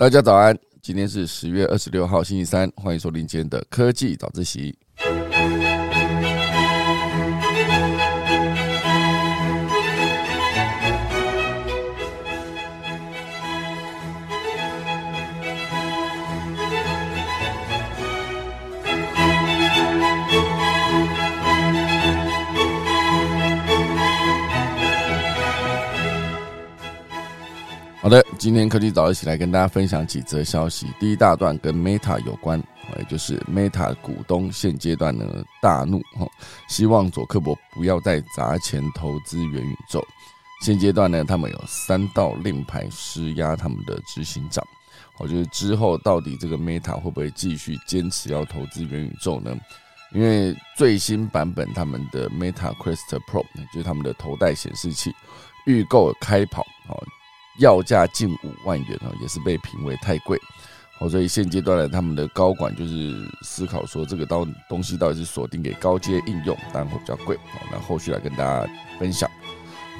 大家早安，今天是十月二十六号，星期三，欢迎收听今天的科技早自习。好的，今天科技早一起来跟大家分享几则消息。第一大段跟 Meta 有关，也就是 Meta 股东现阶段呢大怒哈，希望佐克伯不要再砸钱投资元宇宙。现阶段呢，他们有三道令牌施压他们的执行长。我觉得之后到底这个 Meta 会不会继续坚持要投资元宇宙呢？因为最新版本他们的 Meta Quest Pro 就是他们的头戴显示器预购开跑。要价近五万元哦，也是被评为太贵哦，所以现阶段呢，他们的高管就是思考说，这个到东西到底是锁定给高阶应用，当然会比较贵哦。那后续来跟大家分享。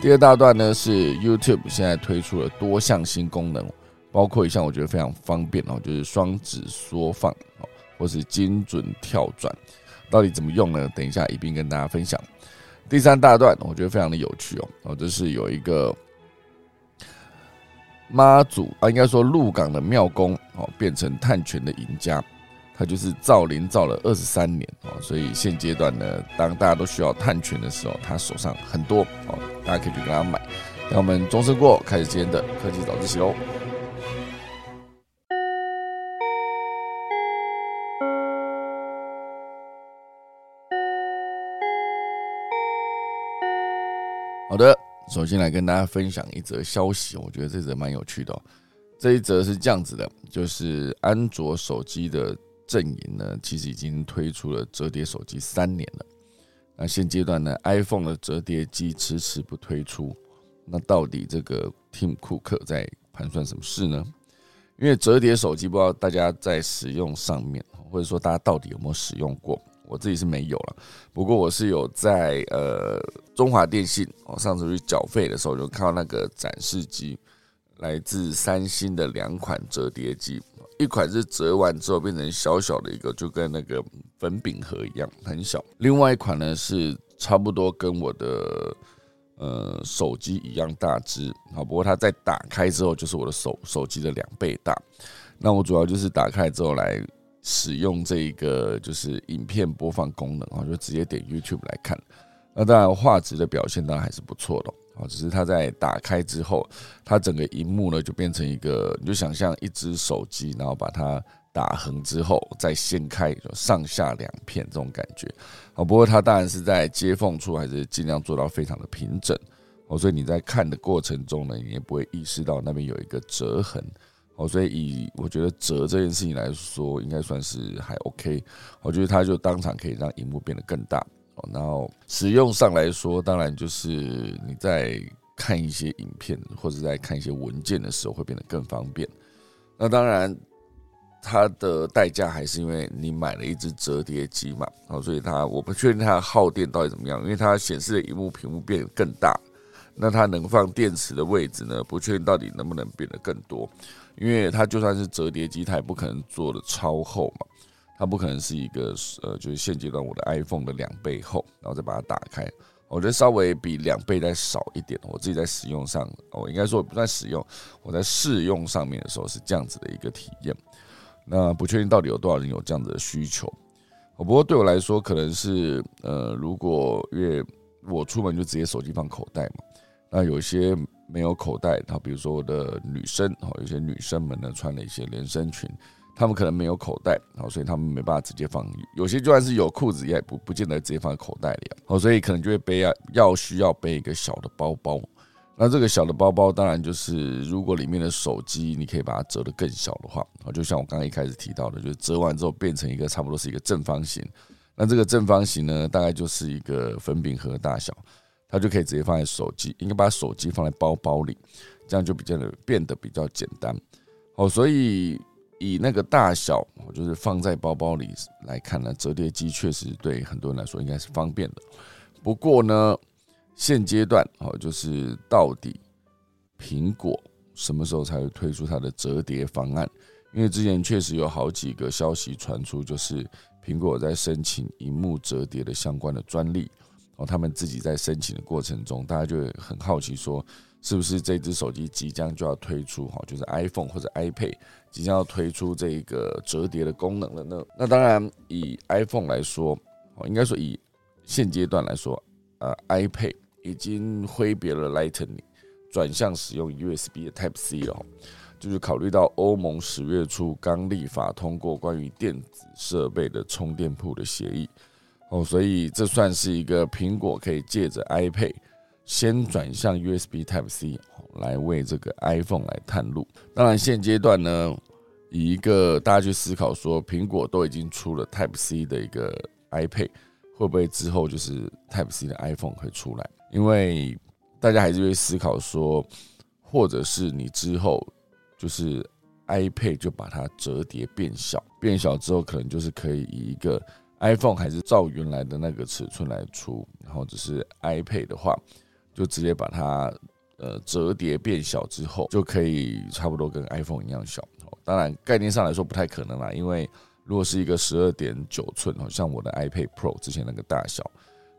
第二大段呢是 YouTube 现在推出了多项新功能，包括一项我觉得非常方便哦，就是双指缩放哦，或是精准跳转，到底怎么用呢？等一下一并跟大家分享。第三大段我觉得非常的有趣哦，哦，这是有一个。妈祖啊，应该说鹿港的庙公哦，变成探泉的赢家，他就是造林造了二十三年哦，所以现阶段呢，当大家都需要探泉的时候，他手上很多哦，大家可以去跟他买。那我们钟声过，开始今天的科技早自习喽。好的。首先来跟大家分享一则消息，我觉得这则蛮有趣的。哦。这一则是这样子的，就是安卓手机的阵营呢，其实已经推出了折叠手机三年了。那现阶段呢，iPhone 的折叠机迟迟不推出，那到底这个 Tim Cook 在盘算什么事呢？因为折叠手机，不知道大家在使用上面，或者说大家到底有没有使用过？我自己是没有了，不过我是有在呃中华电信，我上次去缴费的时候就看到那个展示机，来自三星的两款折叠机，一款是折完之后变成小小的一个，就跟那个粉饼盒一样很小，另外一款呢是差不多跟我的呃手机一样大只，好，不过它在打开之后就是我的手手机的两倍大，那我主要就是打开之后来。使用这一个就是影片播放功能啊，就直接点 YouTube 来看。那当然画质的表现当然还是不错的啊，只是它在打开之后，它整个荧幕呢就变成一个，你就想象一只手机，然后把它打横之后再掀开，上下两片这种感觉啊。不过它当然是在接缝处还是尽量做到非常的平整哦，所以你在看的过程中呢，你也不会意识到那边有一个折痕。哦，所以以我觉得折这件事情来说，应该算是还 OK。我觉得它就当场可以让荧幕变得更大。哦，然后使用上来说，当然就是你在看一些影片或者在看一些文件的时候会变得更方便。那当然，它的代价还是因为你买了一只折叠机嘛。哦，所以它我不确定它的耗电到底怎么样，因为它显示的荧幕屏幕变得更大，那它能放电池的位置呢，不确定到底能不能变得更多。因为它就算是折叠机，它也不可能做的超厚嘛，它不可能是一个呃，就是现阶段我的 iPhone 的两倍厚，然后再把它打开，我觉得稍微比两倍再少一点。我自己在使用上，我应该说不在使用，我在试用上面的时候是这样子的一个体验。那不确定到底有多少人有这样子的需求。不过对我来说，可能是呃，如果因为我出门就直接手机放口袋嘛，那有些。没有口袋，然后比如说我的女生，哦，有些女生们呢穿了一些连身裙，她们可能没有口袋，好所以她们没办法直接放。有些就算是有裤子，也不不见得直接放在口袋里，哦，所以可能就会背啊要需要背一个小的包包。那这个小的包包，当然就是如果里面的手机你可以把它折得更小的话，哦，就像我刚刚一开始提到的，就是折完之后变成一个差不多是一个正方形。那这个正方形呢，大概就是一个粉饼盒大小。它就可以直接放在手机，应该把手机放在包包里，这样就比较的变得比较简单。哦，所以以那个大小，就是放在包包里来看呢，折叠机确实对很多人来说应该是方便的。不过呢，现阶段哦，就是到底苹果什么时候才会推出它的折叠方案？因为之前确实有好几个消息传出，就是苹果在申请荧幕折叠的相关的专利。哦，他们自己在申请的过程中，大家就会很好奇说，是不是这只手机即将就要推出？哈，就是 iPhone 或者 iPad 即将要推出这个折叠的功能了呢？那当然，以 iPhone 来说，哦，应该说以现阶段来说，呃，iPad 已经挥别了 Lightning，转向使用 USB 的 Type C 了。就是考虑到欧盟十月初刚立法通过关于电子设备的充电铺的协议。哦，所以这算是一个苹果可以借着 iPad 先转向 USB Type C 来为这个 iPhone 来探路。当然，现阶段呢，以一个大家去思考说，苹果都已经出了 Type C 的一个 iPad，会不会之后就是 Type C 的 iPhone 会出来？因为大家还是会思考说，或者是你之后就是 iPad 就把它折叠变小，变小之后可能就是可以以一个 iPhone 还是照原来的那个尺寸来出，然后只是 iPad 的话，就直接把它呃折叠变小之后，就可以差不多跟 iPhone 一样小。当然概念上来说不太可能啦，因为如果是一个十二点九寸，好像我的 iPad Pro 之前那个大小，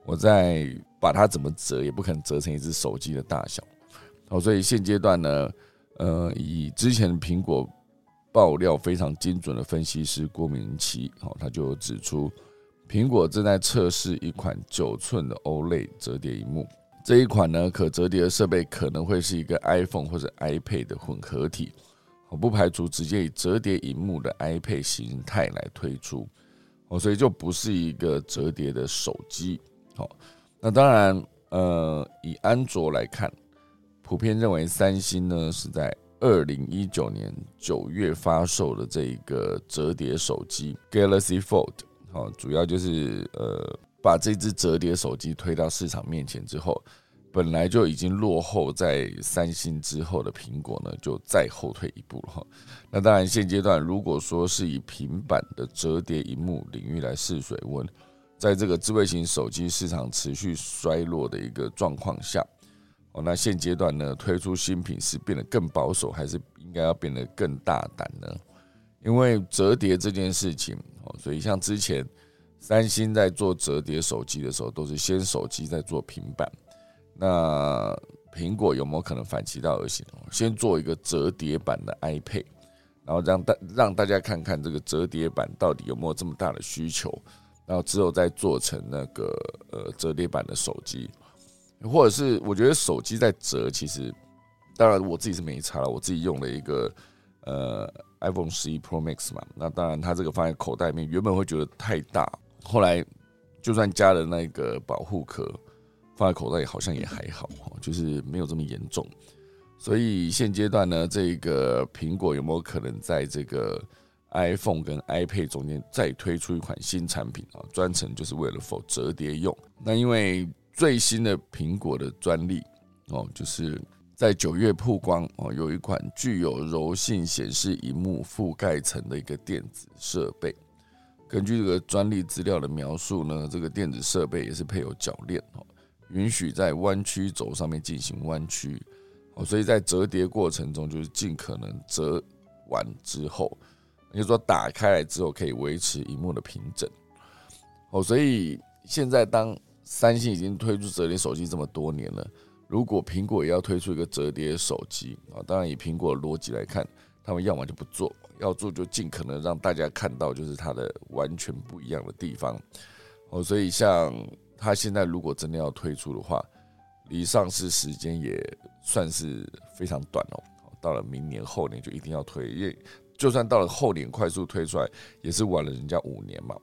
我再把它怎么折，也不可能折成一只手机的大小。哦，所以现阶段呢，呃，以之前苹果爆料非常精准的分析师郭明奇，哦，他就指出。苹果正在测试一款九寸的 OLED 折叠荧幕，这一款呢可折叠的设备可能会是一个 iPhone 或者 iPad 的混合体，我不排除直接以折叠荧幕的 iPad 形态来推出，哦，所以就不是一个折叠的手机。好，那当然，呃，以安卓来看，普遍认为三星呢是在二零一九年九月发售的这一个折叠手机 Galaxy Fold。好，主要就是呃，把这只折叠手机推到市场面前之后，本来就已经落后在三星之后的苹果呢，就再后退一步了哈。那当然，现阶段如果说是以平板的折叠荧幕领域来试水温，在这个智慧型手机市场持续衰落的一个状况下，哦，那现阶段呢，推出新品是变得更保守，还是应该要变得更大胆呢？因为折叠这件事情。所以，像之前三星在做折叠手机的时候，都是先手机再做平板。那苹果有没有可能反其道而行，先做一个折叠版的 iPad，然后让大让大家看看这个折叠版到底有没有这么大的需求，然后之后再做成那个呃折叠版的手机，或者是我觉得手机在折，其实当然我自己是没差了，我自己用了一个呃。iPhone 十一 Pro Max 嘛，那当然它这个放在口袋里面，原本会觉得太大，后来就算加了那个保护壳，放在口袋里好像也还好，就是没有这么严重。所以现阶段呢，这个苹果有没有可能在这个 iPhone 跟 iPad 中间再推出一款新产品啊？专程就是为了否折叠用？那因为最新的苹果的专利哦，就是。在九月曝光哦，有一款具有柔性显示荧幕覆盖层的一个电子设备。根据这个专利资料的描述呢，这个电子设备也是配有铰链哦，允许在弯曲轴上面进行弯曲哦，所以在折叠过程中就是尽可能折完之后，也就是说打开来之后可以维持荧幕的平整哦。所以现在当三星已经推出折叠手机这么多年了。如果苹果也要推出一个折叠手机啊，当然以苹果的逻辑来看，他们要么就不做，要做就尽可能让大家看到就是它的完全不一样的地方哦。所以像它现在如果真的要推出的话，离上市时间也算是非常短哦。到了明年后年就一定要推，因为就算到了后年快速推出来，也是晚了人家五年嘛。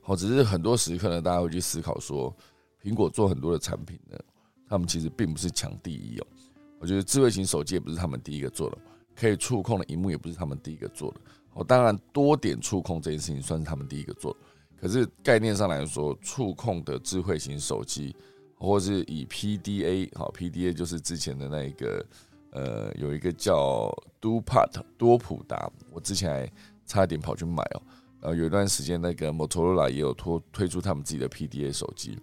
好，只是很多时刻呢，大家会去思考说，苹果做很多的产品呢。他们其实并不是抢第一哦，我觉得智慧型手机也不是他们第一个做的，可以触控的荧幕也不是他们第一个做的。哦，当然多点触控这件事情算是他们第一个做的，可是概念上来说，触控的智慧型手机，或是以 PDA 好，PDA 就是之前的那一个呃，有一个叫 DoPart 多普达，我之前还差点跑去买哦。然后有一段时间，那个 Motorola 也有推推出他们自己的 PDA 手机。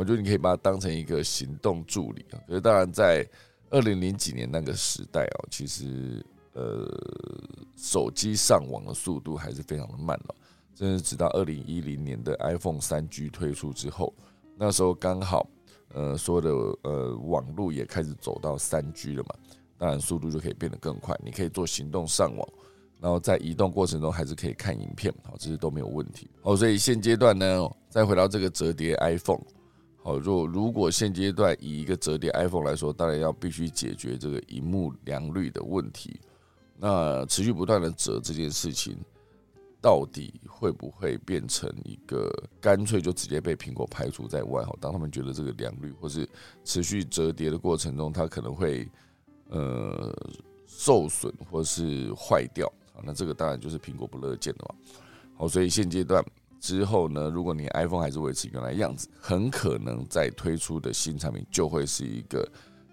我觉得你可以把它当成一个行动助理啊。可是当然，在二零零几年那个时代哦，其实呃手机上网的速度还是非常的慢哦，真是直到二零一零年的 iPhone 三 G 推出之后，那时候刚好呃所有的呃网络也开始走到三 G 了嘛，当然速度就可以变得更快，你可以做行动上网。然后在移动过程中还是可以看影片，好，这些都没有问题。好，所以现阶段呢，再回到这个折叠 iPhone，好，若如果现阶段以一个折叠 iPhone 来说，当然要必须解决这个荧幕良率的问题。那持续不断的折这件事情，到底会不会变成一个干脆就直接被苹果排除在外？哈，当他们觉得这个良率或是持续折叠的过程中，它可能会呃受损或是坏掉。那这个当然就是苹果不乐见的嘛。好，所以现阶段之后呢，如果你 iPhone 还是维持原来样子，很可能在推出的新产品就会是一个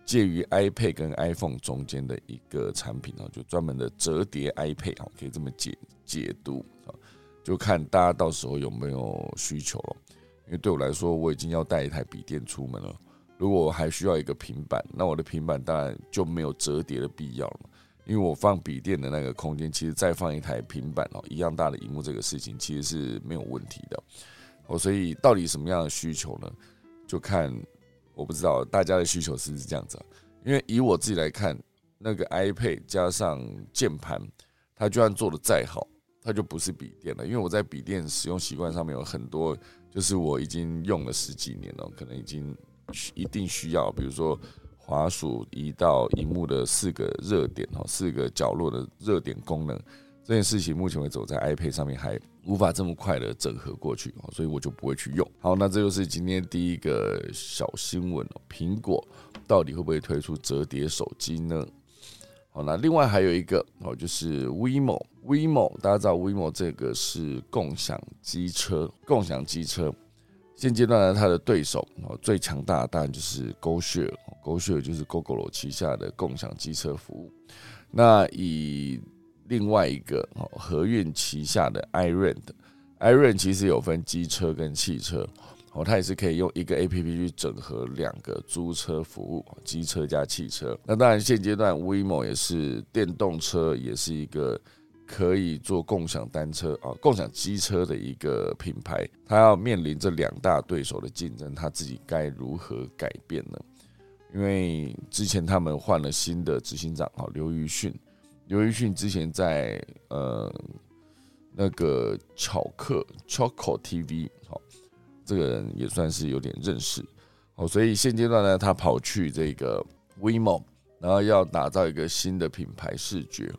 介于 iPad 跟 iPhone 中间的一个产品哦，就专门的折叠 iPad 哦，可以这么解解读啊，就看大家到时候有没有需求了。因为对我来说，我已经要带一台笔电出门了，如果我还需要一个平板，那我的平板当然就没有折叠的必要了。因为我放笔电的那个空间，其实再放一台平板哦，一样大的荧幕，这个事情其实是没有问题的哦。所以到底什么样的需求呢？就看我不知道大家的需求是不是这样子。因为以我自己来看，那个 iPad 加上键盘，它就算做的再好，它就不是笔电了。因为我在笔电使用习惯上面有很多，就是我已经用了十几年了，可能已经一定需要，比如说。滑鼠移到荧幕的四个热点哦，四个角落的热点功能，这件事情目前为止我在 iPad 上面还无法这么快的整合过去哦，所以我就不会去用。好，那这就是今天第一个小新闻哦，苹果到底会不会推出折叠手机呢？好，那另外还有一个哦，就是 WeMo，WeMo 大家知道 WeMo 这个是共享机车，共享机车。现阶段呢，它的对手哦最强大的当然就是 GoShare 就是 Google 旗下的共享机车服务。那以另外一个哦和运旗下的 iRent，iRent 其实有分机车跟汽车哦，它也是可以用一个 APP 去整合两个租车服务，机车加汽车。那当然现阶段 WeMo 也是电动车，也是一个。可以做共享单车啊，共享机车的一个品牌，它要面临这两大对手的竞争，它自己该如何改变呢？因为之前他们换了新的执行长，哈，刘瑜迅，刘瑜迅之前在呃那个巧克 Choco TV，好，这个人也算是有点认识，哦，所以现阶段呢，他跑去这个 WeMo，然后要打造一个新的品牌视觉。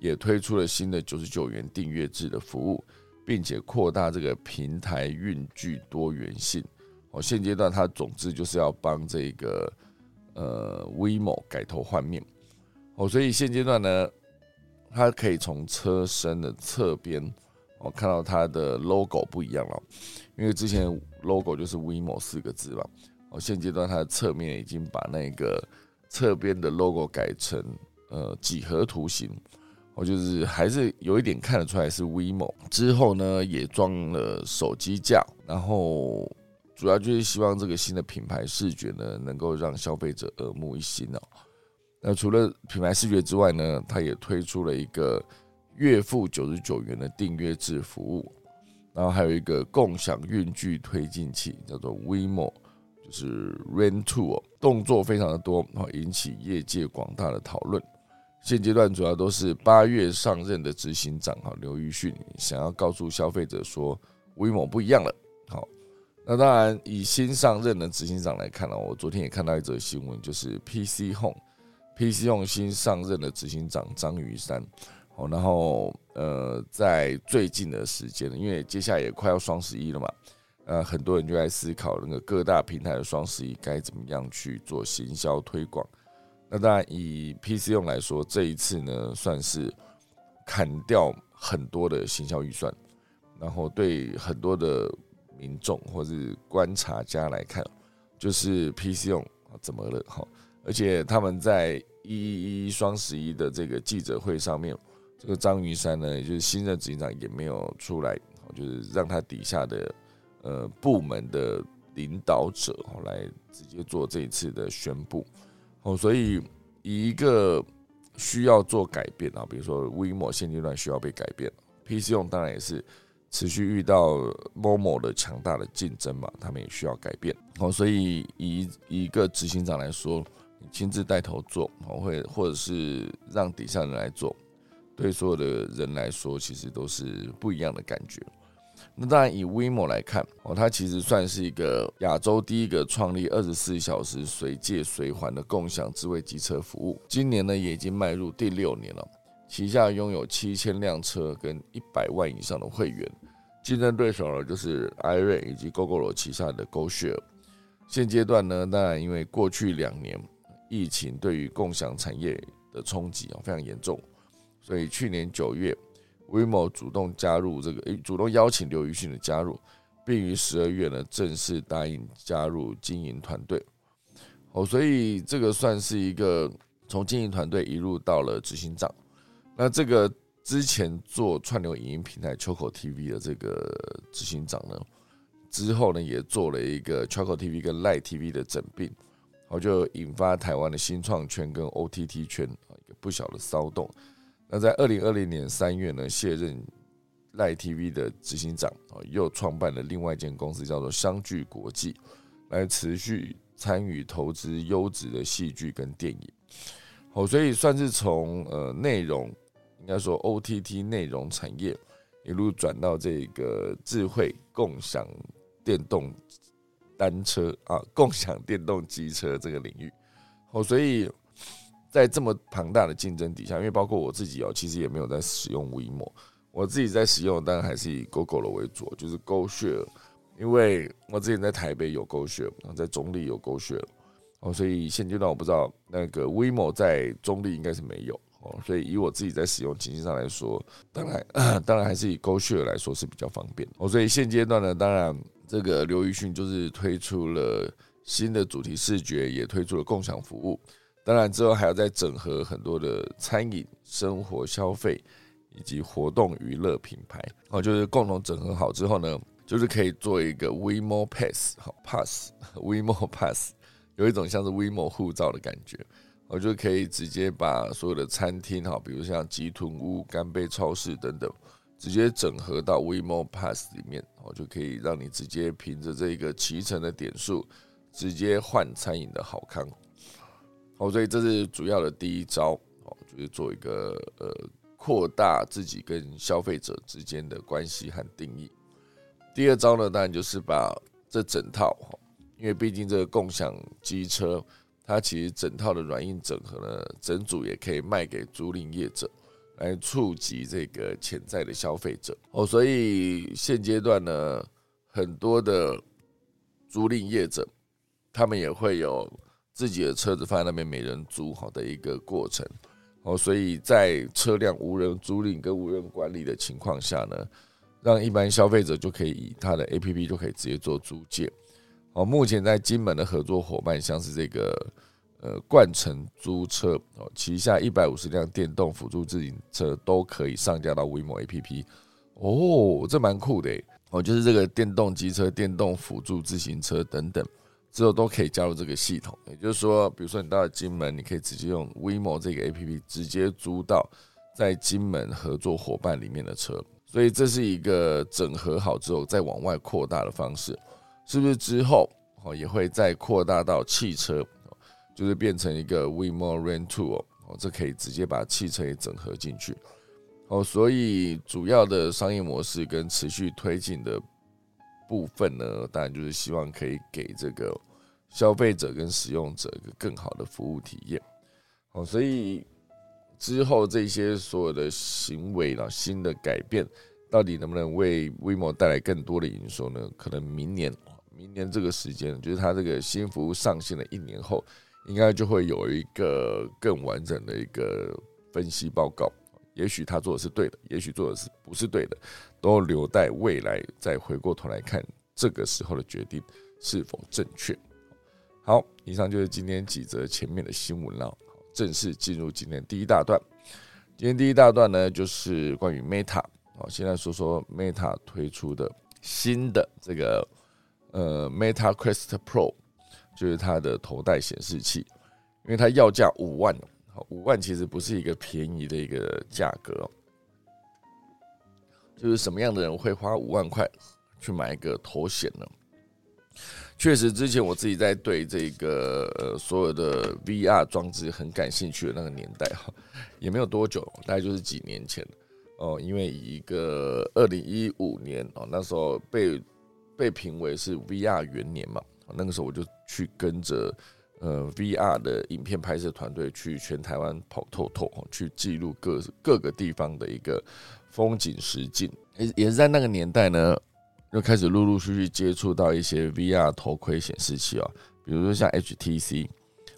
也推出了新的九十九元订阅制的服务，并且扩大这个平台运具多元性。哦，现阶段他总之就是要帮这个呃 Vimo 改头换面。哦，所以现阶段呢，它可以从车身的侧边哦看到它的 logo 不一样了，因为之前 logo 就是 Vimo 四个字嘛。哦，现阶段它的侧面已经把那个侧边的 logo 改成呃几何图形。我就是还是有一点看得出来是 Vimo 之后呢也装了手机架，然后主要就是希望这个新的品牌视觉呢能够让消费者耳目一新哦。那除了品牌视觉之外呢，它也推出了一个月付九十九元的订阅制服务，然后还有一个共享运具推进器，叫做 WeMo，就是 Rent To，动作非常的多，然后引起业界广大的讨论。现阶段主要都是八月上任的执行长哈刘玉迅想要告诉消费者说，威猛不一样了。好，那当然以新上任的执行长来看呢，我昨天也看到一则新闻，就是 PC Home，PC Home 新上任的执行长张雨山。好，然后呃，在最近的时间，因为接下来也快要双十一了嘛，呃，很多人就在思考那个各大平台的双十一该怎么样去做行销推广。那当然，以 PC 用来说，这一次呢，算是砍掉很多的行销预算，然后对很多的民众或是观察家来看，就是 PC 用怎么了？哈，而且他们在一一双十一的这个记者会上面，这个张云山呢，也就是新任执行长也没有出来，就是让他底下的呃部门的领导者来直接做这一次的宣布。哦，所以以一个需要做改变啊，比如说 WeMo 现阶段需要被改变，PC 用当然也是持续遇到 Momo 的强大的竞争嘛，他们也需要改变哦。所以以一个执行长来说，你亲自带头做，哦，会或者是让底下人来做，对所有的人来说，其实都是不一样的感觉。那当然，以 WeMo 来看哦，它其实算是一个亚洲第一个创立二十四小时随借随还的共享智慧机车服务。今年呢，也已经迈入第六年了，旗下拥有七千辆车跟一百万以上的会员。竞争对手呢，就是 i r 以及 GoGoRo 旗下的 GoShare。现阶段呢，当然因为过去两年疫情对于共享产业的冲击啊非常严重，所以去年九月。WeMo 主动加入这个，主动邀请刘宇迅的加入，并于十二月呢正式答应加入经营团队。哦，所以这个算是一个从经营团队一路到了执行长。那这个之前做串流影音平台秋口 TV 的这个执行长呢，之后呢也做了一个秋口 TV 跟赖 TV 的整并，然后就引发台湾的新创圈跟 OTT 圈啊一个不小的骚动。那在二零二零年三月呢，卸任赖 TV 的执行长啊，又创办了另外一间公司，叫做相聚国际，来持续参与投资优质的戏剧跟电影。哦，所以算是从呃内容，应该说 OTT 内容产业一路转到这个智慧共享电动单车啊，共享电动机车这个领域。哦，所以。在这么庞大的竞争底下，因为包括我自己哦，其实也没有在使用 WeMo，我自己在使用当然还是以 GoGo 为主，就是 GoShare，因为我之前在台北有 GoShare，在中立有 GoShare，哦，所以现阶段我不知道那个 WeMo 在中立应该是没有哦，所以以我自己在使用情境上来说，当然 当然还是以 GoShare 来说是比较方便哦，所以现阶段呢，当然这个刘宇迅就是推出了新的主题视觉，也推出了共享服务。当然，之后还要再整合很多的餐饮、生活消费以及活动娱乐品牌，哦，就是共同整合好之后呢，就是可以做一个 WeMo Pass，好 Pass，WeMo Pass，有一种像是 WeMo 护照的感觉，我就可以直接把所有的餐厅，哈，比如像吉屯屋、干杯超市等等，直接整合到 WeMo Pass 里面，我，就可以让你直接凭着这个骑乘的点数，直接换餐饮的好康。哦，所以这是主要的第一招哦，就是做一个呃扩大自己跟消费者之间的关系和定义。第二招呢，当然就是把这整套，因为毕竟这个共享机车，它其实整套的软硬整合呢，整组也可以卖给租赁业者，来触及这个潜在的消费者。哦，所以现阶段呢，很多的租赁业者，他们也会有。自己的车子放在那边没人租好的一个过程哦，所以在车辆无人租赁跟无人管理的情况下呢，让一般消费者就可以以他的 A P P 就可以直接做租借哦。目前在金门的合作伙伴像是这个呃冠城租车哦，旗下一百五十辆电动辅助自行车都可以上架到 WeMo A P P 哦，这蛮酷的哦，就是这个电动机车、电动辅助自行车等等。之后都可以加入这个系统，也就是说，比如说你到了金门，你可以直接用 WeMo 这个 A P P 直接租到在金门合作伙伴里面的车，所以这是一个整合好之后再往外扩大的方式，是不是之后哦也会再扩大到汽车，就是变成一个 WeMo Rent To 哦，这可以直接把汽车也整合进去，哦，所以主要的商业模式跟持续推进的。部分呢，当然就是希望可以给这个消费者跟使用者一个更好的服务体验。哦，所以之后这些所有的行为呢，新的改变，到底能不能为 WeMo 带来更多的营收呢？可能明年，明年这个时间，就是它这个新服务上线了一年后，应该就会有一个更完整的一个分析报告。也许他做的是对的，也许做的是不是对的，都留待未来再回过头来看，这个时候的决定是否正确。好，以上就是今天几则前面的新闻了，正式进入今天第一大段。今天第一大段呢，就是关于 Meta。好，现在说说 Meta 推出的新的这个呃 Meta Quest Pro，就是它的头戴显示器，因为它要价五万，五万其实不是一个便宜的一个价格。就是什么样的人会花五万块去买一个头显呢？确实，之前我自己在对这个所有的 VR 装置很感兴趣的那个年代哈，也没有多久，大概就是几年前哦。因为一个二零一五年哦，那时候被被评为是 VR 元年嘛，那个时候我就去跟着呃 VR 的影片拍摄团队去全台湾跑透透，去记录各各个地方的一个风景实景。也也是在那个年代呢。就开始陆陆续续接触到一些 VR 头盔显示器啊，比如说像 HTC，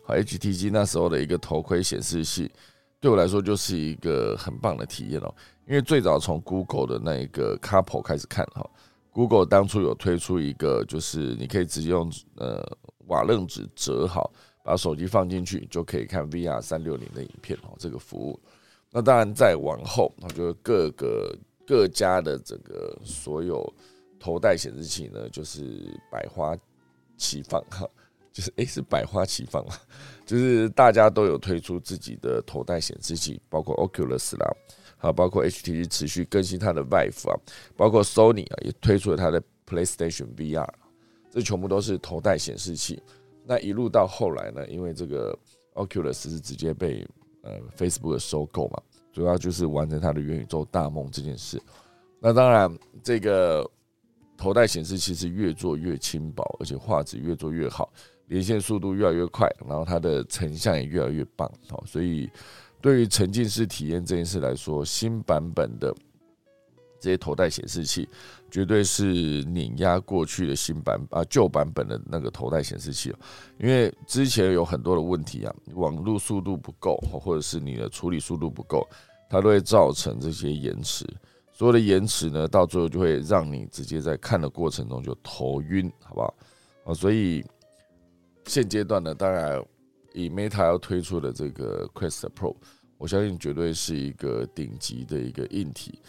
好 HTC 那时候的一个头盔显示器，对我来说就是一个很棒的体验哦。因为最早从 Google 的那一个 Couple 开始看哈，Google 当初有推出一个，就是你可以直接用呃瓦楞纸折好，把手机放进去就可以看 VR 三六零的影片哦，这个服务。那当然再往后，那就各个各家的这个所有。头戴显示器呢，就是百花齐放哈，就是诶，是百花齐放嘛，就是大家都有推出自己的头戴显示器，包括 Oculus 啦，还有包括 HTC 持续更新它的 Vive 啊，包括 Sony 啊也推出了它的 PlayStation VR，这全部都是头戴显示器。那一路到后来呢，因为这个 Oculus 是直接被呃 Facebook 收购嘛，主要就是完成它的元宇宙大梦这件事。那当然这个。头戴显示器是越做越轻薄，而且画质越做越好，连线速度越来越快，然后它的成像也越来越棒。好，所以对于沉浸式体验这件事来说，新版本的这些头戴显示器绝对是碾压过去的新版啊旧版本的那个头戴显示器因为之前有很多的问题啊，网络速度不够，或者是你的处理速度不够，它都会造成这些延迟。所有的延迟呢，到最后就会让你直接在看的过程中就头晕，好不好？啊，所以现阶段呢，当然以 Meta 要推出的这个 Quest Pro，我相信绝对是一个顶级的一个硬体。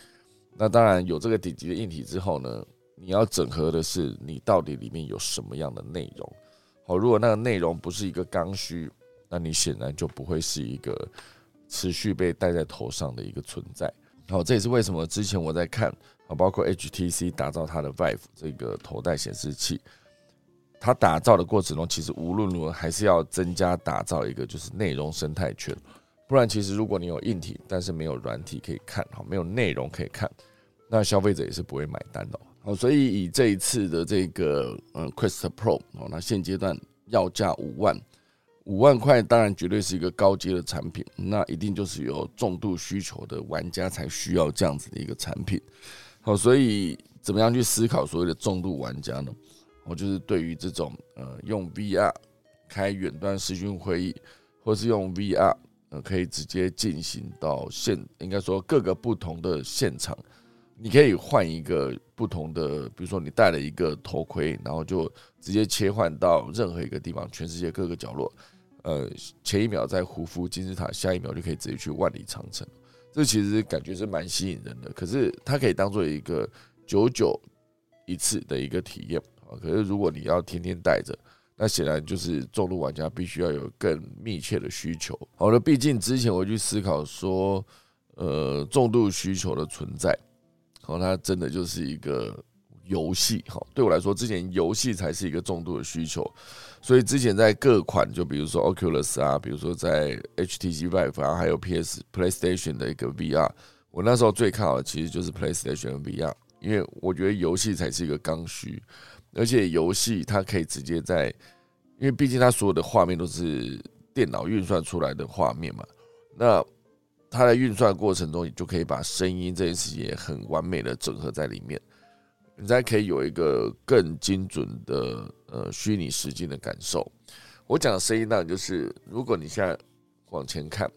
那当然有这个顶级的硬体之后呢，你要整合的是你到底里面有什么样的内容。好，如果那个内容不是一个刚需，那你显然就不会是一个持续被戴在头上的一个存在。好，这也是为什么之前我在看啊，包括 HTC 打造它的 Vive 这个头戴显示器，它打造的过程中，其实无论如何还是要增加打造一个就是内容生态圈，不然其实如果你有硬体，但是没有软体可以看，好，没有内容可以看，那消费者也是不会买单的。好，所以以这一次的这个嗯 Quest Pro 哦，那现阶段要价五万。五万块当然绝对是一个高阶的产品，那一定就是有重度需求的玩家才需要这样子的一个产品。好，所以怎么样去思考所谓的重度玩家呢？我就是对于这种呃用 VR 开远端视讯会议，或是用 VR 呃可以直接进行到现，应该说各个不同的现场，你可以换一个不同的，比如说你戴了一个头盔，然后就直接切换到任何一个地方，全世界各个角落。呃，前一秒在胡夫金字塔，下一秒就可以直接去万里长城，这其实感觉是蛮吸引人的。可是它可以当做一个久久一次的一个体验。可是如果你要天天带着，那显然就是重度玩家必须要有更密切的需求。好了，毕竟之前我去思考说，呃，重度需求的存在，好，它真的就是一个。游戏哈，对我来说，之前游戏才是一个重度的需求，所以之前在各款，就比如说 Oculus 啊，比如说在 HTC Vive 啊，还有 PS PlayStation 的一个 VR，我那时候最看好的其实就是 PlayStation VR，因为我觉得游戏才是一个刚需，而且游戏它可以直接在，因为毕竟它所有的画面都是电脑运算出来的画面嘛，那它在运算过程中，你就可以把声音这件事情也很完美的整合在里面。你才可以有一个更精准的呃虚拟实境的感受。我讲的声音呢，就是如果你现在往前看，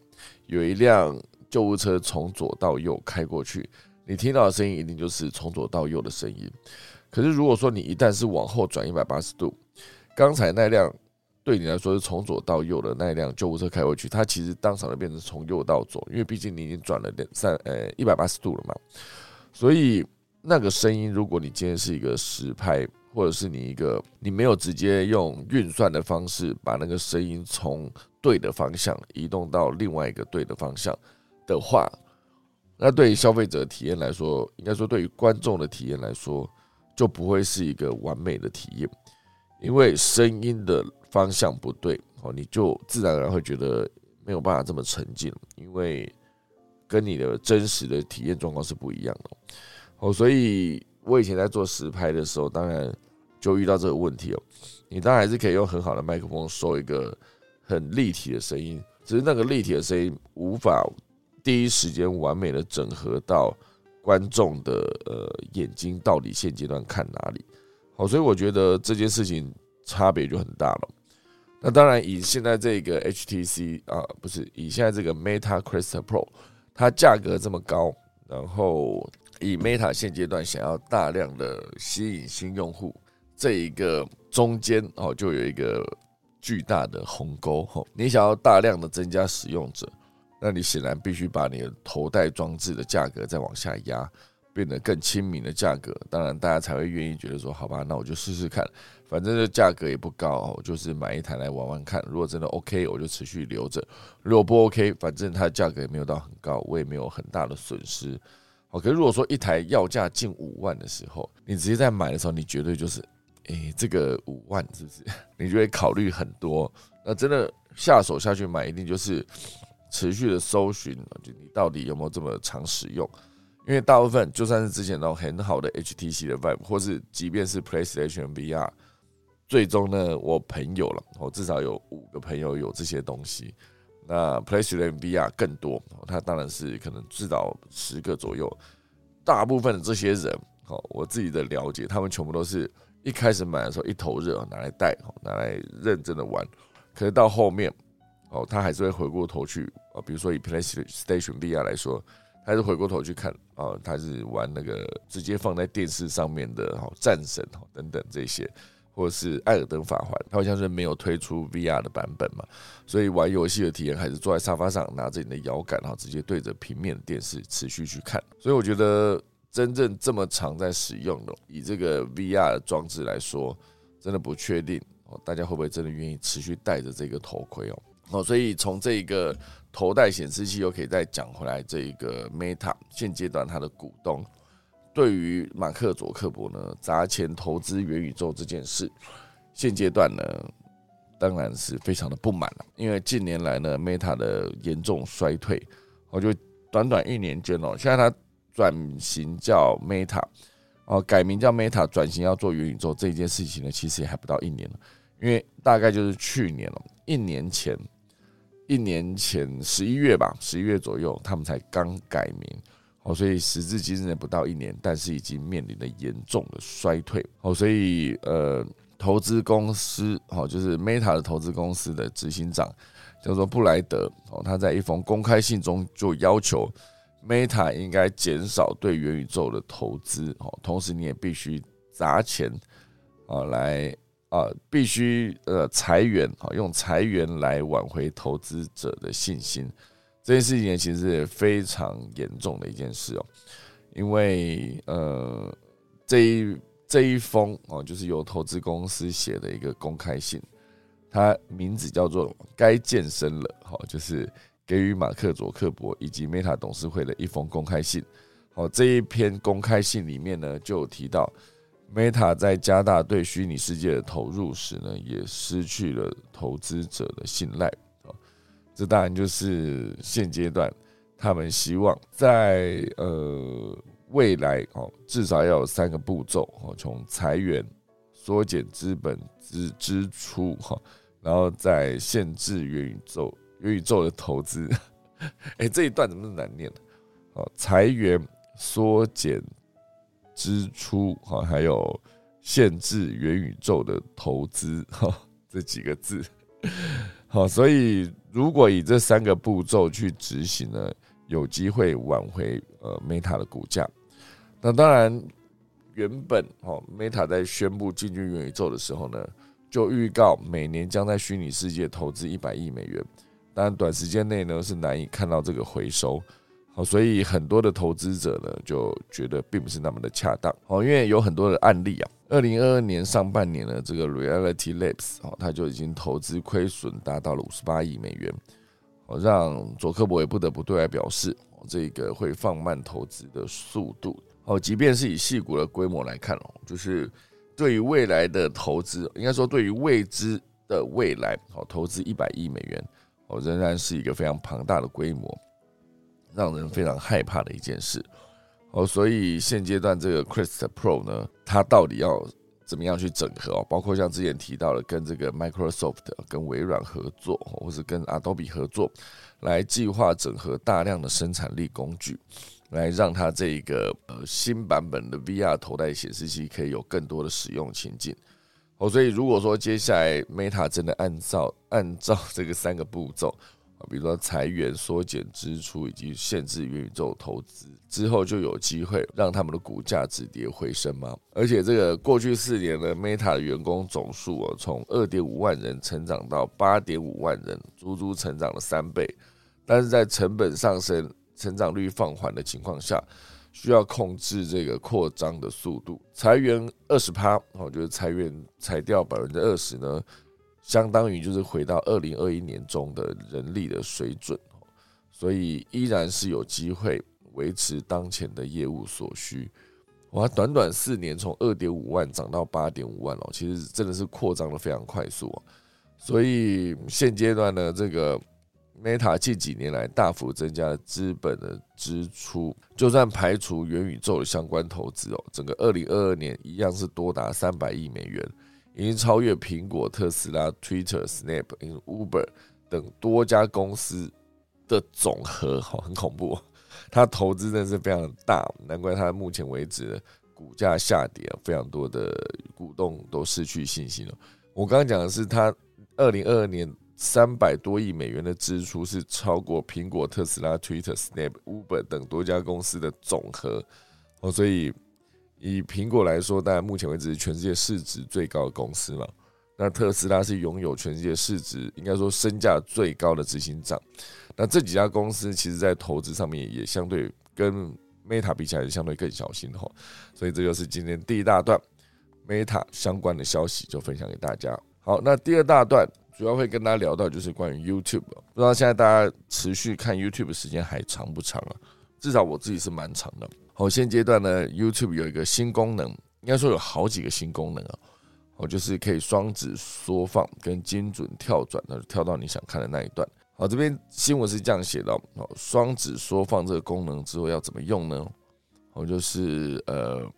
有一辆救护车从左到右开过去，你听到的声音一定就是从左到右的声音。可是如果说你一旦是往后转一百八十度，刚才那辆对你来说是从左到右的那一辆救护车开过去，它其实当场就变成从右到左，因为毕竟你已经转了两三呃一百八十度了嘛，所以。那个声音，如果你今天是一个实拍或者是你一个你没有直接用运算的方式把那个声音从对的方向移动到另外一个对的方向的话，那对于消费者体验来说，应该说对于观众的体验来说，就不会是一个完美的体验，因为声音的方向不对哦，你就自然而然会觉得没有办法这么沉浸，因为跟你的真实的体验状况是不一样的哦，所以。我以前在做实拍的时候，当然就遇到这个问题哦。你当然还是可以用很好的麦克风收一个很立体的声音，只是那个立体的声音无法第一时间完美的整合到观众的呃眼睛到底现阶段看哪里。好，所以我觉得这件事情差别就很大了。那当然，以现在这个 HTC 啊，不是以现在这个 Meta Quest Pro，它价格这么高，然后。以 Meta 现阶段想要大量的吸引新用户，这一个中间哦，就有一个巨大的鸿沟吼。你想要大量的增加使用者，那你显然必须把你的头戴装置的价格再往下压，变得更亲民的价格。当然，大家才会愿意觉得说，好吧，那我就试试看，反正这价格也不高，就是买一台来玩玩看。如果真的 OK，我就持续留着；如果不 OK，反正它的价格也没有到很高，我也没有很大的损失。好，可如果说一台要价近五万的时候，你直接在买的时候，你绝对就是，诶，这个五万是不是？你就会考虑很多。那真的下手下去买，一定就是持续的搜寻，就你到底有没有这么常使用？因为大部分就算是之前那种很好的 HTC 的 Vive，或是即便是 PlayStation VR，最终呢，我朋友了，我至少有五个朋友有这些东西。那 PlayStation VR 更多，它当然是可能至少十个左右。大部分的这些人，好，我自己的了解，他们全部都是一开始买的时候一头热，拿来戴，拿来认真的玩。可是到后面，哦，他还是会回过头去啊，比如说以 PlayStation VR 来说，还是回过头去看啊，他是玩那个直接放在电视上面的哦战神哦等等这些。或者是《艾尔登法环》，它好像是没有推出 VR 的版本嘛，所以玩游戏的体验还是坐在沙发上，拿着你的摇杆，然后直接对着平面电视持续去看。所以我觉得真正这么常在使用的，以这个 VR 的装置来说，真的不确定哦，大家会不会真的愿意持续戴着这个头盔哦？哦，所以从这个头戴显示器又可以再讲回来，这一个 Meta 现阶段它的股东。对于马克·佐克伯呢砸钱投资元宇宙这件事，现阶段呢当然是非常的不满了。因为近年来呢，Meta 的严重衰退，我就短短一年间哦，现在它转型叫 Meta，哦改名叫 Meta，转型要做元宇宙这件事情呢，其实也还不到一年了。因为大概就是去年了，一年前，一年前十一月吧，十一月左右，他们才刚改名。哦，所以时至今日不到一年，但是已经面临了严重的衰退。哦，所以呃，投资公司哦，就是 Meta 的投资公司的执行长叫做布莱德哦，他在一封公开信中就要求 Meta 应该减少对元宇宙的投资哦，同时你也必须砸钱哦来啊，必须呃裁员啊，用裁员来挽回投资者的信心。这件事情其实也非常严重的一件事哦，因为呃，这一这一封哦，就是由投资公司写的一个公开信，它名字叫做“该健身了”好，就是给予马克·佐克伯以及 Meta 董事会的一封公开信。好，这一篇公开信里面呢，就有提到 Meta 在加大对虚拟世界的投入时呢，也失去了投资者的信赖。这当然就是现阶段，他们希望在呃未来哦，至少要有三个步骤哦，从裁员、缩减资本支支出哈，然后再限制元宇宙元宇宙的投资。哎，这一段怎么那么难念呢？哦，裁员、缩减支出哈，还有限制元宇宙的投资 哈，这几个字。好，所以如果以这三个步骤去执行呢，有机会挽回呃 Meta 的股价。那当然，原本哦 Meta 在宣布进军元宇宙的时候呢，就预告每年将在虚拟世界投资一百亿美元，但短时间内呢是难以看到这个回收。好，所以很多的投资者呢就觉得并不是那么的恰当。哦，因为有很多的案例啊，二零二二年上半年呢，这个 Reality Labs 哦，它就已经投资亏损达到了五十八亿美元，哦，让佐科伯也不得不对外表示，这个会放慢投资的速度。哦，即便是以细股的规模来看哦，就是对于未来的投资，应该说对于未知的未来，哦，投资一百亿美元，哦，仍然是一个非常庞大的规模，让人非常害怕的一件事。哦，所以现阶段这个 Crest Pro 呢，它到底要怎么样去整合哦？包括像之前提到的，跟这个 Microsoft、跟微软合作，或是跟 Adobe 合作，来计划整合大量的生产力工具，来让它这个呃新版本的 VR 头戴显示器可以有更多的使用情境。哦，所以如果说接下来 Meta 真的按照按照这个三个步骤。比如说裁员、缩减支出以及限制元宇宙投资之后，就有机会让他们的股价止跌回升吗？而且这个过去四年的 Meta 的员工总数哦，从二点五万人成长到八点五万人，足足成长了三倍。但是在成本上升、成长率放缓的情况下，需要控制这个扩张的速度。裁员二十趴，我觉得裁员裁掉百分之二十呢？相当于就是回到二零二一年中的人力的水准，所以依然是有机会维持当前的业务所需。哇，短短四年从二点五万涨到八点五万哦，其实真的是扩张的非常快速啊。所以现阶段呢，这个 Meta 近几年来大幅增加资本的支出，就算排除元宇宙的相关投资哦，整个二零二二年一样是多达三百亿美元。已经超越苹果、特斯拉、Twitter、Snap、Uber 等多家公司的总和，哈，很恐怖。它投资真的是非常大，难怪它目前为止股价下跌，非常多的股东都失去信心了。我刚刚讲的是，它二零二二年三百多亿美元的支出是超过苹果、特斯拉、Twitter、Snap、Uber 等多家公司的总和，哦，所以。以苹果来说，当然目前为止是全世界市值最高的公司嘛。那特斯拉是拥有全世界市值应该说身价最高的执行长。那这几家公司其实在投资上面也相对跟 Meta 比起来相对更小心哈。所以这就是今天第一大段 Meta 相关的消息，就分享给大家。好，那第二大段主要会跟大家聊到就是关于 YouTube，不知道现在大家持续看 YouTube 时间还长不长啊？至少我自己是蛮长的。好，现阶段呢，YouTube 有一个新功能，应该说有好几个新功能啊。哦，就是可以双指缩放跟精准跳转，那就跳到你想看的那一段。好，这边新闻是这样写的：哦，双指缩放这个功能之后要怎么用呢？哦，就是呃，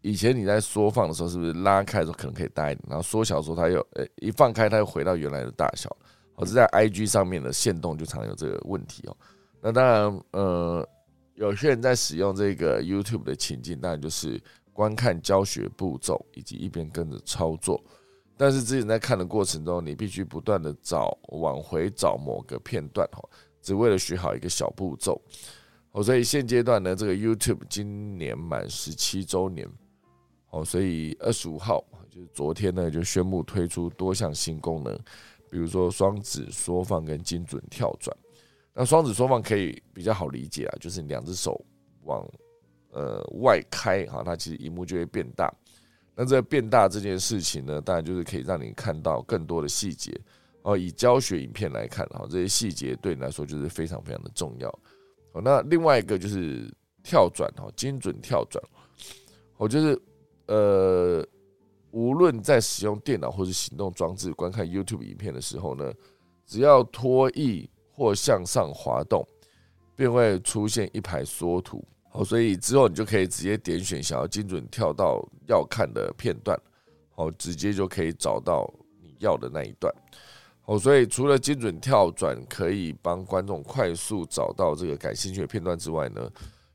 以前你在缩放的时候，是不是拉开的时候可能可以大一点，然后缩小的时候它又呃一放开它又回到原来的大小。哦，是在 IG 上面的线动就常有这个问题哦。那当然，呃。有些人在使用这个 YouTube 的情境，当然就是观看教学步骤以及一边跟着操作。但是之前在看的过程中，你必须不断的找往回找某个片段哦，只为了学好一个小步骤。哦，所以现阶段呢，这个 YouTube 今年满十七周年，哦，所以二十五号就是昨天呢，就宣布推出多项新功能，比如说双指缩放跟精准跳转。那双指缩放可以比较好理解啊，就是两只手往呃外开哈，它其实荧幕就会变大。那这变大这件事情呢，当然就是可以让你看到更多的细节哦。以教学影片来看哈，这些细节对你来说就是非常非常的重要。哦，那另外一个就是跳转哈，精准跳转。我就是呃，无论在使用电脑或者行动装置观看 YouTube 影片的时候呢，只要拖曳。或向上滑动，便会出现一排缩图。好，所以之后你就可以直接点选想要精准跳到要看的片段，好，直接就可以找到你要的那一段。好，所以除了精准跳转可以帮观众快速找到这个感兴趣的片段之外呢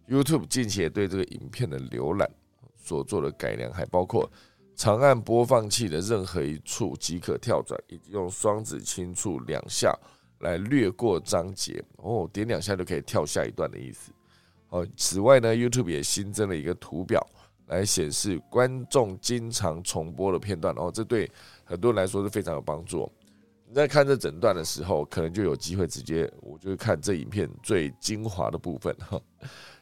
，YouTube 近期也对这个影片的浏览所做的改良，还包括长按播放器的任何一处即可跳转，以及用双指轻触两下。来略过章节哦，点两下就可以跳下一段的意思。哦，此外呢，YouTube 也新增了一个图表来显示观众经常重播的片段，哦，这对很多人来说是非常有帮助。你在看这整段的时候，可能就有机会直接，我就看这影片最精华的部分哈。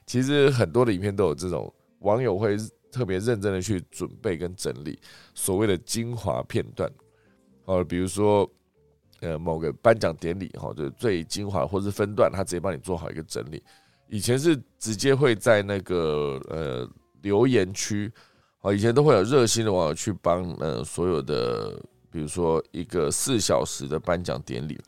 其实很多的影片都有这种网友会特别认真的去准备跟整理所谓的精华片段，哦，比如说呃某个颁奖典礼哈，就是最精华或是分段，他直接帮你做好一个整理。以前是直接会在那个呃留言区，哦，以前都会有热心的网友去帮呃所有的，比如说一个四小时的颁奖典礼。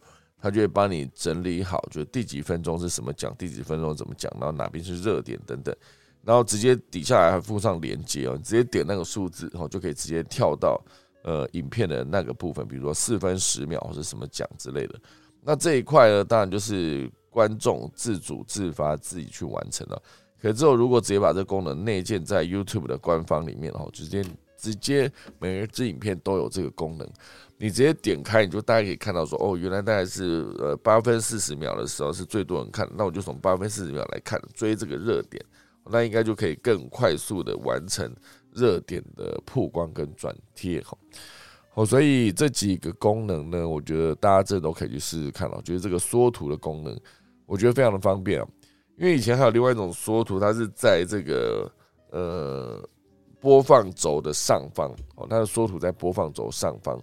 他就会帮你整理好，就第几分钟是什么讲，第几分钟怎么讲，然后哪边是热点等等，然后直接底下还附上连接哦，你直接点那个数字，然后就可以直接跳到呃影片的那个部分，比如说四分十秒或者什么奖之类的。那这一块呢，当然就是观众自主自发自己去完成了。可之后如果直接把这功能内建在 YouTube 的官方里面然后，直接直接每一支影片都有这个功能。你直接点开，你就大概可以看到说，哦，原来大概是呃八分四十秒的时候是最多人看，那我就从八分四十秒来看追这个热点，那应该就可以更快速的完成热点的曝光跟转贴哈。好，所以这几个功能呢，我觉得大家这都可以去试试看哦。觉得这个缩图的功能，我觉得非常的方便啊。因为以前还有另外一种缩图，它是在这个呃播放轴的上方哦，它的缩图在播放轴上方。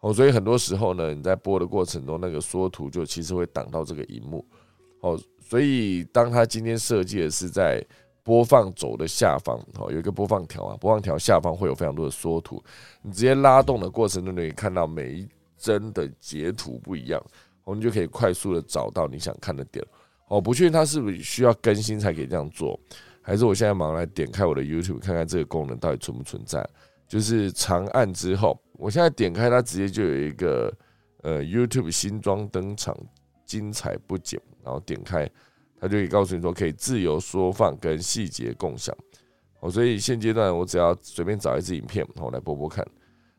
哦，所以很多时候呢，你在播的过程中，那个缩图就其实会挡到这个荧幕。哦，所以当他今天设计的是在播放轴的下方，哦，有一个播放条啊，播放条下方会有非常多的缩图，你直接拉动的过程中，你可以看到每一帧的截图不一样，我们就可以快速的找到你想看的点。哦，不确定它是不是需要更新才可以这样做，还是我现在马上来点开我的 YouTube 看看这个功能到底存不存在。就是长按之后，我现在点开它，直接就有一个呃 YouTube 新装登场，精彩不减。然后点开，它就可以告诉你说可以自由缩放跟细节共享。哦，所以现阶段我只要随便找一支影片，然后来播播看。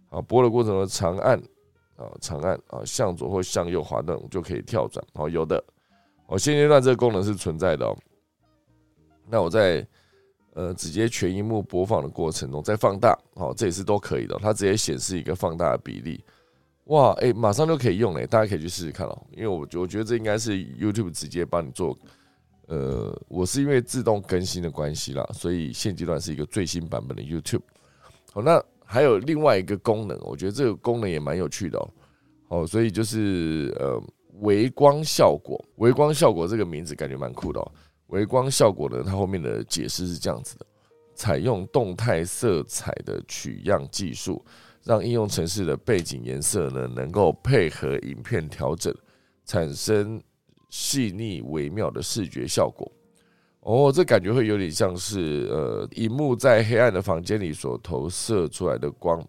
啊，播的过程中长按啊长按啊向左或向右滑动就可以跳转。哦，有的。哦，现阶段这个功能是存在的哦。那我在。呃，直接全荧幕播放的过程中再放大，好，这也是都可以的。它直接显示一个放大的比例，哇，哎，马上就可以用嘞，大家可以去试试看哦。因为我我觉得这应该是 YouTube 直接帮你做，呃，我是因为自动更新的关系啦，所以现阶段是一个最新版本的 YouTube。好，那还有另外一个功能，我觉得这个功能也蛮有趣的哦。哦，所以就是呃，微光效果，微光效果这个名字感觉蛮酷的哦。微光效果呢？它后面的解释是这样子的：采用动态色彩的取样技术，让应用程式的背景颜色呢能够配合影片调整，产生细腻微妙的视觉效果。哦，这感觉会有点像是呃，荧幕在黑暗的房间里所投射出来的光。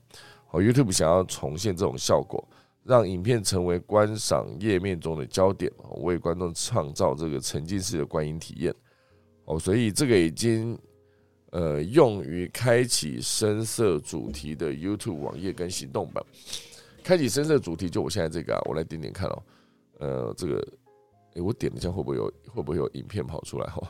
哦，YouTube 想要重现这种效果。让影片成为观赏页面中的焦点，为观众创造这个沉浸式的观影体验。哦，所以这个已经呃用于开启深色主题的 YouTube 网页跟行动版。开启深色主题就我现在这个啊，我来点点看哦。呃，这个诶，我点一下会不会有会不会有影片跑出来？哈，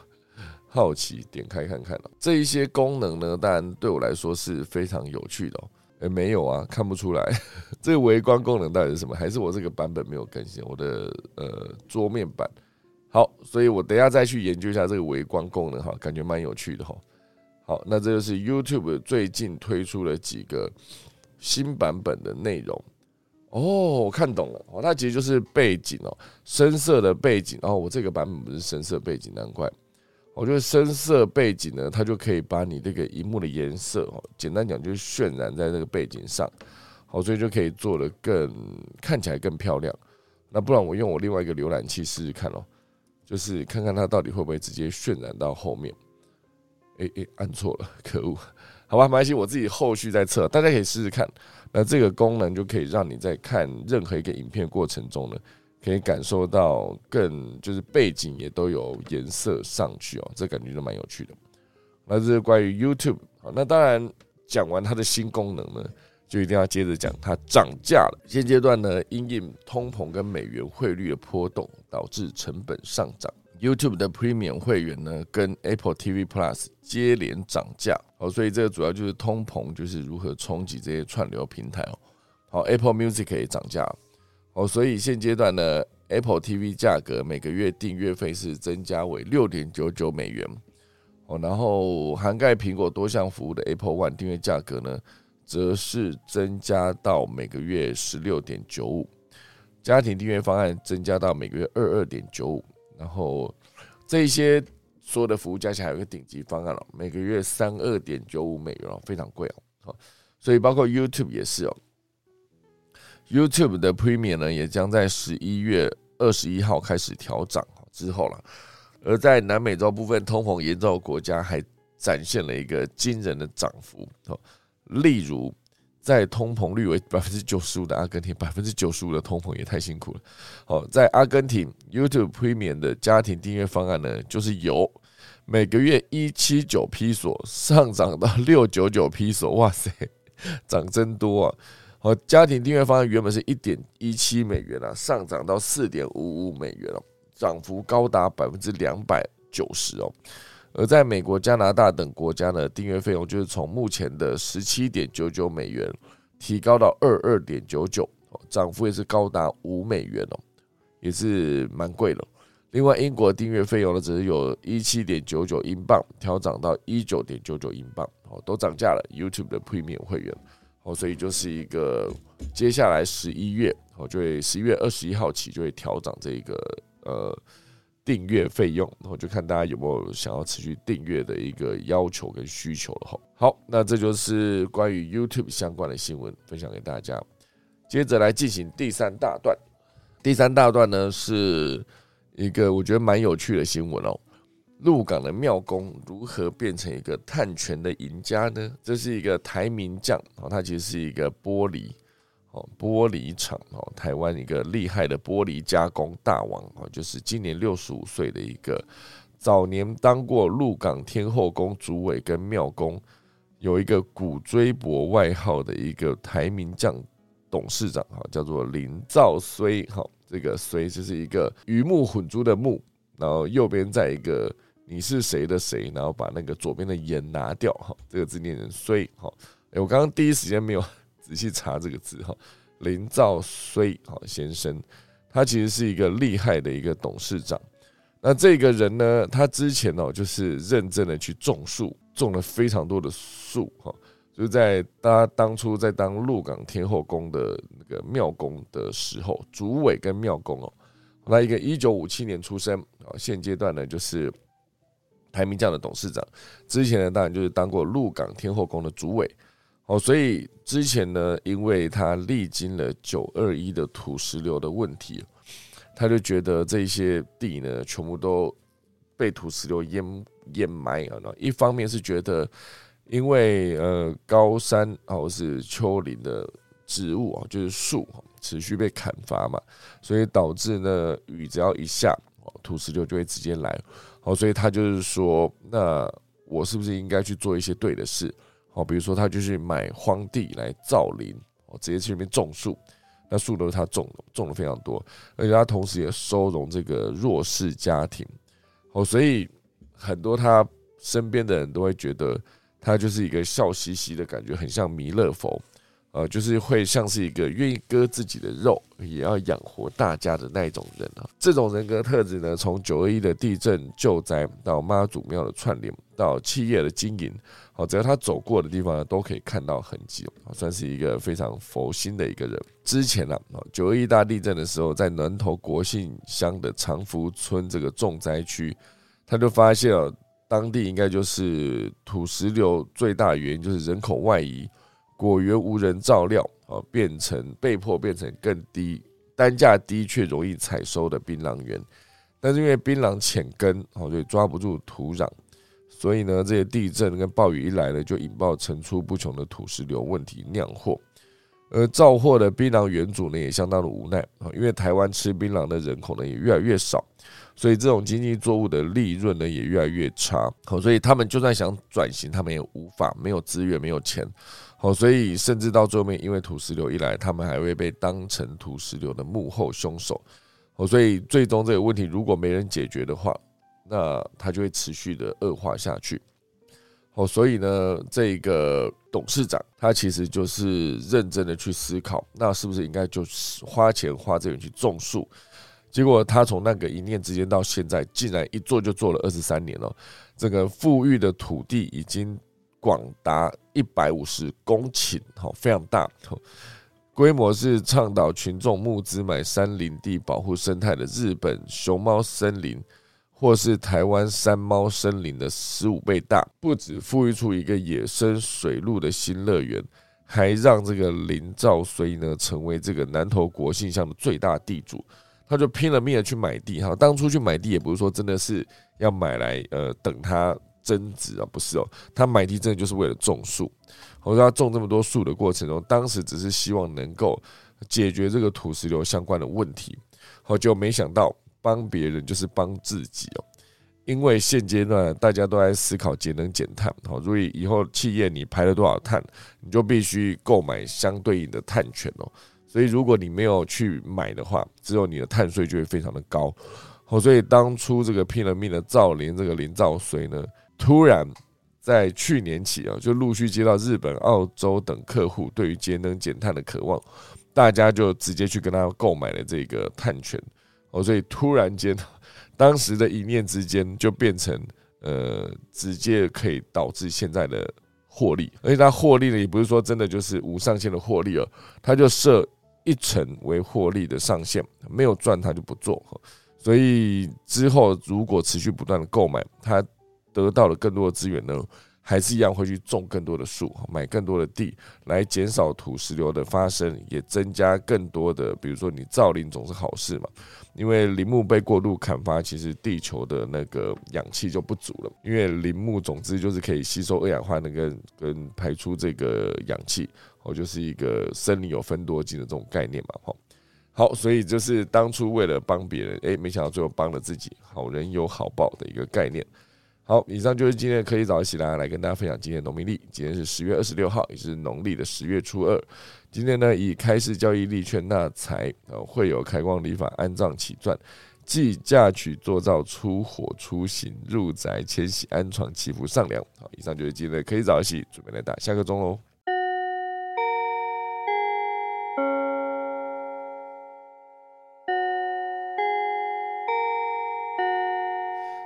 好奇点开看看了。这一些功能呢，当然对我来说是非常有趣的哦。哎，没有啊，看不出来。这个微光功能到底是什么？还是我这个版本没有更新？我的呃桌面版。好，所以我等下再去研究一下这个微光功能哈，感觉蛮有趣的哈。好，那这就是 YouTube 最近推出了几个新版本的内容。哦，我看懂了哦，那其实就是背景哦，深色的背景。然后我这个版本不是深色背景，难怪。我觉得深色背景呢，它就可以把你这个荧幕的颜色哦，简单讲就是渲染在那个背景上，好，所以就可以做的更看起来更漂亮。那不然我用我另外一个浏览器试试看哦，就是看看它到底会不会直接渲染到后面。哎哎，按错了，可恶！好吧，没关系，我自己后续再测，大家可以试试看。那这个功能就可以让你在看任何一个影片过程中呢。可以感受到更就是背景也都有颜色上去哦，这感觉就蛮有趣的。那这是关于 YouTube 啊，那当然讲完它的新功能呢，就一定要接着讲它涨价了。现阶段呢，因应通膨跟美元汇率的波动，导致成本上涨。YouTube 的 Premium 会员呢，跟 Apple TV Plus 接连涨价哦，所以这个主要就是通膨，就是如何冲击这些串流平台哦。好，Apple Music 也涨价。哦，所以现阶段呢，Apple TV 价格每个月订阅费是增加为六点九九美元。哦，然后涵盖苹果多项服务的 Apple One 订阅价格呢，则是增加到每个月十六点九五，家庭订阅方案增加到每个月二二点九五，然后这些所有的服务加起来有一个顶级方案了，每个月三二点九五美元哦，非常贵哦，好，所以包括 YouTube 也是哦，YouTube 的 Premium 呢也将在十一月二十一号开始调涨之后了。而在南美洲部分通膨严重的国家，还展现了一个惊人的涨幅哦。例如，在通膨率为百分之九十五的阿根廷，百分之九十五的通膨也太辛苦了。好，在阿根廷 YouTube Premium 的家庭订阅方案呢，就是由每个月一七九披索上涨到六九九披索，哇塞，涨真多啊！好，家庭订阅方案原本是一点一七美元啊，上涨到四点五五美元了。涨幅高达百分之两百九十哦，而在美国、加拿大等国家呢，订阅费用就是从目前的十七点九九美元提高到二二点九九，涨幅也是高达五美元哦，也是蛮贵的。另外，英国订阅费用呢，只是有一七点九九英镑调涨到一九点九九英镑，哦，都涨价了。YouTube 的 Premium 会员，哦，所以就是一个接下来十一月，哦，就会十一月二十一号起就会调涨这个。呃，订阅费用，然后就看大家有没有想要持续订阅的一个要求跟需求了哈。好，那这就是关于 YouTube 相关的新闻分享给大家。接着来进行第三大段，第三大段呢是一个我觉得蛮有趣的新闻哦。鹿港的庙公如何变成一个探权的赢家呢？这是一个台名将哦，他其实是一个玻璃。哦，玻璃厂哦，台湾一个厉害的玻璃加工大王哦，就是今年六十五岁的一个，早年当过鹿港天后宫主委跟庙公，有一个古锥伯外号的一个台名将董事长哈，叫做林兆虽哈，这个虽就是一个鱼目混珠的目，然后右边在一个你是谁的谁，然后把那个左边的言拿掉哈，这个字念成虽哈，哎，我刚刚第一时间没有。仔细查这个字哈，林兆虽哈先生，他其实是一个厉害的一个董事长。那这个人呢，他之前哦就是认真的去种树，种了非常多的树哈。就在他当初在当鹿港天后宫的那个庙公的时候，主委跟庙公哦，那一个一九五七年出生啊，现阶段呢就是台名将的董事长。之前呢，当然就是当过鹿港天后宫的主委。哦，所以之前呢，因为他历经了九二一的土石流的问题，他就觉得这些地呢，全部都被土石流淹淹埋了。一方面是觉得，因为呃高山或是丘陵的植物啊，就是树持续被砍伐嘛，所以导致呢雨只要一下，土石流就会直接来。哦，所以他就是说，那我是不是应该去做一些对的事？比如说他就去买荒地来造林，哦，直接去那边种树，那树都是他种的，种的非常多，而且他同时也收容这个弱势家庭，哦，所以很多他身边的人都会觉得他就是一个笑嘻嘻的感觉，很像弥勒佛。呃，就是会像是一个愿意割自己的肉，也要养活大家的那一种人啊。这种人格特质呢，从九二一的地震救灾到妈祖庙的串联，到企业的经营，好，只要他走过的地方呢，都可以看到痕迹，算是一个非常佛心的一个人。之前呢，九二一大地震的时候，在南投国信乡的长福村这个重灾区，他就发现了当地应该就是土石流最大原因就是人口外移。果园无人照料，啊，变成被迫变成更低单价低却容易采收的槟榔园，但是因为槟榔浅根，哦，所以抓不住土壤，所以呢，这些地震跟暴雨一来呢，就引爆层出不穷的土石流问题，酿祸。而造货的槟榔原主呢，也相当的无奈啊，因为台湾吃槟榔的人口呢也越来越少，所以这种经济作物的利润呢也越来越差。好，所以他们就算想转型，他们也无法，没有资源，没有钱。好，所以甚至到最后面，因为土石流一来，他们还会被当成土石流的幕后凶手。好，所以最终这个问题如果没人解决的话，那它就会持续的恶化下去。好，所以呢，这个董事长他其实就是认真的去思考，那是不是应该就是花钱花资源去种树，结果他从那个一念之间到现在，竟然一做就做了二十三年了。这个富裕的土地已经广达一百五十公顷，好，非常大。规模是倡导群众募资买山林地保护生态的日本熊猫森林，或是台湾山猫森林的十五倍大。不止富裕出一个野生水陆的新乐园，还让这个林兆绥呢成为这个南投国姓乡的最大地主。他就拼了命的去买地哈，当初去买地也不是说真的是要买来呃等它增值啊，不是哦，他买地真的就是为了种树。我说他种这么多树的过程中，当时只是希望能够解决这个土石流相关的问题，好就没想到帮别人就是帮自己哦。因为现阶段大家都在思考节能减碳，好，所以以后企业你排了多少碳，你就必须购买相对应的碳权哦。所以，如果你没有去买的话，只有你的碳税就会非常的高。好，所以当初这个拼了命的造林这个林造水呢，突然在去年起啊，就陆续接到日本、澳洲等客户对于节能减碳的渴望，大家就直接去跟他购买了这个碳权。哦，所以突然间，当时的一念之间就变成呃，直接可以导致现在的获利，而且它获利呢，也不是说真的就是无上限的获利了，它就设。一成为获利的上限，没有赚他就不做。所以之后如果持续不断的购买，他得到了更多的资源呢，还是一样会去种更多的树，买更多的地，来减少土石流的发生，也增加更多的，比如说你造林总是好事嘛。因为林木被过度砍伐，其实地球的那个氧气就不足了。因为林木总之就是可以吸收二氧化碳跟跟排出这个氧气。哦，就是一个森林有分多金的这种概念嘛，哈，好，所以就是当初为了帮别人，诶，没想到最后帮了自己，好人有好报的一个概念。好，以上就是今天的科技早起来来跟大家分享今天的农民历。今天是十月二十六号，也是农历的十月初二。今天呢，以开市交易利券纳财，呃，会有开光礼法安葬起钻，即嫁娶做造出火出行入宅迁徙安床祈福上梁。好，以上就是今天的科技早起，准备来打下个钟喽。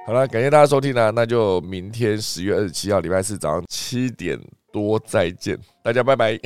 好了，感谢大家收听啦，那就明天十月二十七号礼拜四早上七点多再见，大家拜拜。